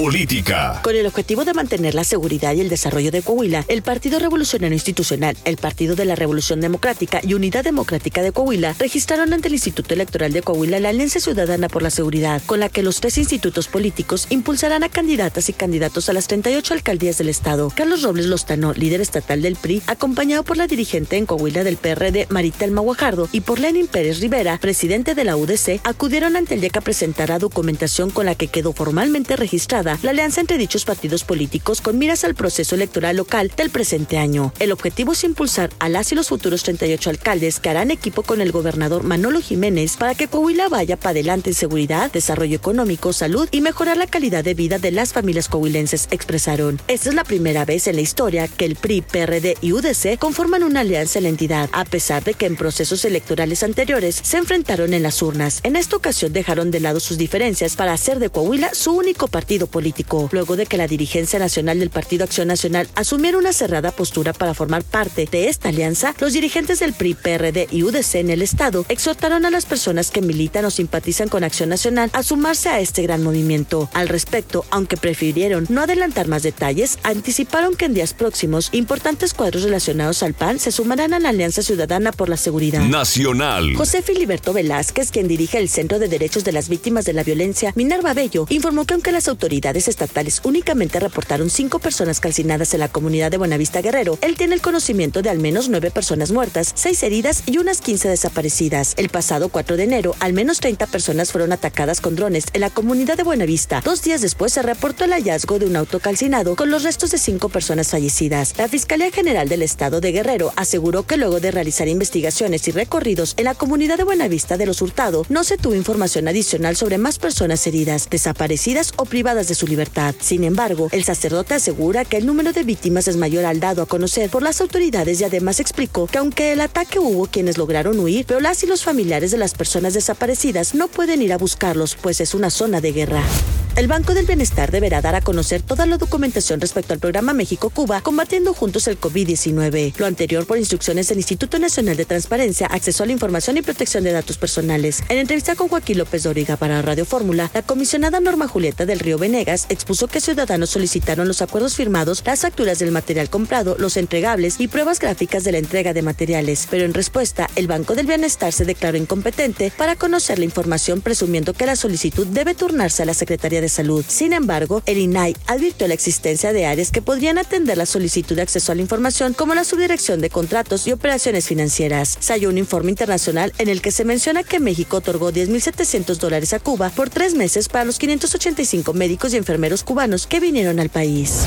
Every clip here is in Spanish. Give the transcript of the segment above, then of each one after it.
Política. Con el objetivo de mantener la seguridad y el desarrollo de Coahuila, el Partido Revolucionario Institucional, el Partido de la Revolución Democrática y Unidad Democrática de Coahuila registraron ante el Instituto Electoral de Coahuila la Alianza Ciudadana por la Seguridad, con la que los tres institutos políticos impulsarán a candidatas y candidatos a las 38 alcaldías del Estado. Carlos Robles Lostano, líder estatal del PRI, acompañado por la dirigente en Coahuila del PRD, Maritelma Guajardo, y por Lenin Pérez Rivera, presidente de la UDC, acudieron ante el IEC a presentar a documentación con la que quedó formalmente registrada la alianza entre dichos partidos políticos con miras al proceso electoral local del presente año. El objetivo es impulsar a las y los futuros 38 alcaldes que harán equipo con el gobernador Manolo Jiménez para que Coahuila vaya para adelante en seguridad, desarrollo económico, salud y mejorar la calidad de vida de las familias coahuilenses, expresaron. Esta es la primera vez en la historia que el PRI, PRD y UDC conforman una alianza en la entidad, a pesar de que en procesos electorales anteriores se enfrentaron en las urnas. En esta ocasión dejaron de lado sus diferencias para hacer de Coahuila su único partido político, luego de que la dirigencia nacional del Partido Acción Nacional asumiera una cerrada postura para formar parte de esta alianza, los dirigentes del PRI, PRD y UDC en el Estado exhortaron a las personas que militan o simpatizan con Acción Nacional a sumarse a este gran movimiento. Al respecto, aunque prefirieron no adelantar más detalles, anticiparon que en días próximos importantes cuadros relacionados al PAN se sumarán a la Alianza Ciudadana por la Seguridad. Nacional. José Filiberto Velázquez, quien dirige el Centro de Derechos de las Víctimas de la Violencia, Minerva Bello, informó que aunque las autoridades estatales únicamente reportaron cinco personas calcinadas en la comunidad de Buenavista Guerrero, él tiene el conocimiento de al menos nueve personas muertas, seis heridas y unas 15 desaparecidas. El pasado 4 de enero, al menos 30 personas fueron atacadas con drones en la comunidad de Buenavista. Dos días después se reportó el hallazgo de un auto calcinado con los restos de cinco personas fallecidas. La Fiscalía General del Estado de Guerrero aseguró que luego de realizar investigaciones y recorridos en la comunidad de Buenavista de los Hurtado, no se tuvo información adicional sobre más personas heridas, desaparecidas o privadas de su libertad. Sin embargo, el sacerdote asegura que el número de víctimas es mayor al dado a conocer por las autoridades y además explicó que aunque el ataque hubo quienes lograron huir, pero las y los familiares de las personas desaparecidas no pueden ir a buscarlos, pues es una zona de guerra. El Banco del Bienestar deberá dar a conocer toda la documentación respecto al programa México-Cuba, combatiendo juntos el COVID-19. Lo anterior por instrucciones del Instituto Nacional de Transparencia, Acceso a la Información y Protección de Datos Personales. En entrevista con Joaquín López Doriga para Radio Fórmula, la comisionada Norma Julieta del Río Venegas expuso que ciudadanos solicitaron los acuerdos firmados, las facturas del material comprado, los entregables y pruebas gráficas de la entrega de materiales. Pero en respuesta, el Banco del Bienestar se declaró incompetente para conocer la información, presumiendo que la solicitud debe turnarse a la Secretaría de Salud. Sin embargo, el INAI advirtió la existencia de áreas que podrían atender la solicitud de acceso a la información, como la Subdirección de Contratos y Operaciones Financieras. Se un informe internacional en el que se menciona que México otorgó 10.700 dólares a Cuba por tres meses para los 585 médicos y enfermeros cubanos que vinieron al país.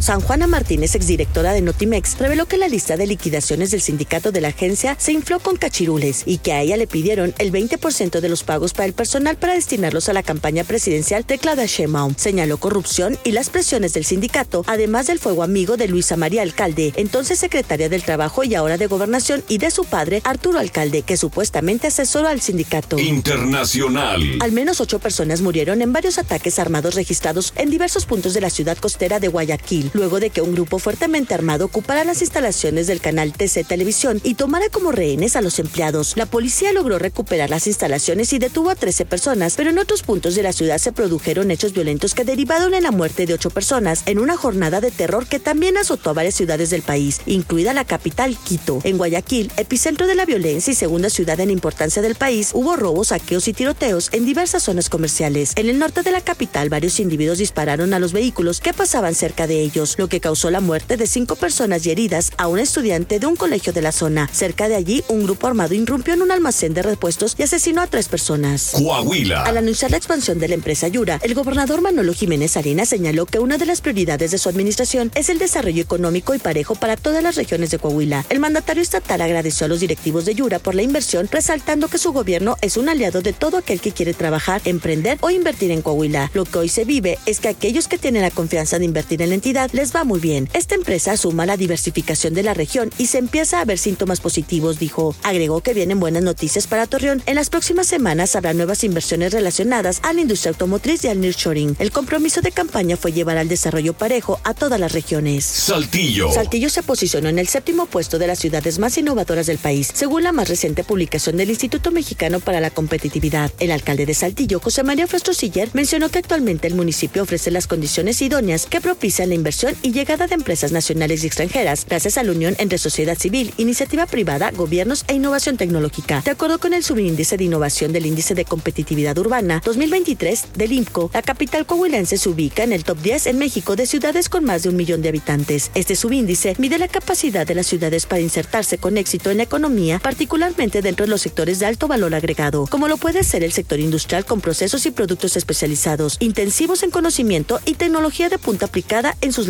San Juana Martínez, exdirectora de Notimex, reveló que la lista de liquidaciones del sindicato de la agencia se infló con cachirules y que a ella le pidieron el 20% de los pagos para el personal para destinarlos a la campaña presidencial de Claudia Sheinbaum. Señaló corrupción y las presiones del sindicato, además del fuego amigo de Luisa María Alcalde, entonces secretaria del Trabajo y ahora de Gobernación, y de su padre, Arturo Alcalde, que supuestamente asesoró al sindicato. Internacional. Al menos ocho personas murieron en varios ataques armados registrados en diversos puntos de la ciudad costera de Guayaquil, luego de que un grupo fuertemente armado ocupara las instalaciones del canal TC Televisión y tomara como rehenes a los empleados. La policía logró recuperar las instalaciones y detuvo a 13 personas, pero en otros puntos de la ciudad se produjeron hechos violentos que derivaron en la muerte de ocho personas en una jornada de terror que también azotó a varias ciudades del país, incluida la capital Quito. En Guayaquil, epicentro de la violencia y segunda ciudad en importancia del país, hubo robos, saqueos y tiroteos en diversas zonas comerciales. En el norte de la capital, varios individuos dispararon a los vehículos que pasaban cerca de ellos, lo que causó la muerte de cinco personas y heridas a un estudiante de un colegio de la zona. Cerca de allí, un grupo armado irrumpió en un almacén de repuestos y asesinó a tres personas. Coahuila. Al anunciar la expansión de la empresa Yura, el gobernador Manolo Jiménez Salinas señaló que una de las prioridades de su administración es el desarrollo económico y parejo para todas las regiones de Coahuila. El mandatario estatal agradeció a los directivos de Yura por la inversión, resaltando que su gobierno es un aliado de todo aquel que quiere trabajar, emprender o invertir en Coahuila. Lo que hoy se vive es que aquellos que tienen la confianza de invertir en la entidad les va muy bien. Esta empresa suma la diversificación de la región y se empieza a ver síntomas positivos, dijo. Agregó que vienen buenas noticias para Torreón. En las próximas semanas habrá nuevas inversiones relacionadas a la industria automotriz y al nearshoring. El compromiso de campaña fue llevar al desarrollo parejo a todas las regiones. Saltillo. Saltillo se posicionó en el séptimo puesto de las ciudades más innovadoras del país, según la más reciente publicación del Instituto Mexicano para la Competitividad. El alcalde de Saltillo, José María Frostro Siller, mencionó que actualmente el municipio ofrece las condiciones idóneas que propician la inversión y llegada de empresas nacionales y extranjeras, gracias a la unión entre sociedad civil, iniciativa privada, gobiernos e innovación tecnológica. De acuerdo con el subíndice de innovación del Índice de Competitividad Urbana 2023 del IMCO, la capital coahuilense se ubica en el top 10 en México de ciudades con más de un millón de habitantes. Este subíndice mide la capacidad de las ciudades para insertarse con éxito en la economía, particularmente dentro de los sectores de alto valor agregado, como lo puede ser el sector industrial con procesos y productos especializados, intensivos en conocimiento y tecnología de punta aplicada en sus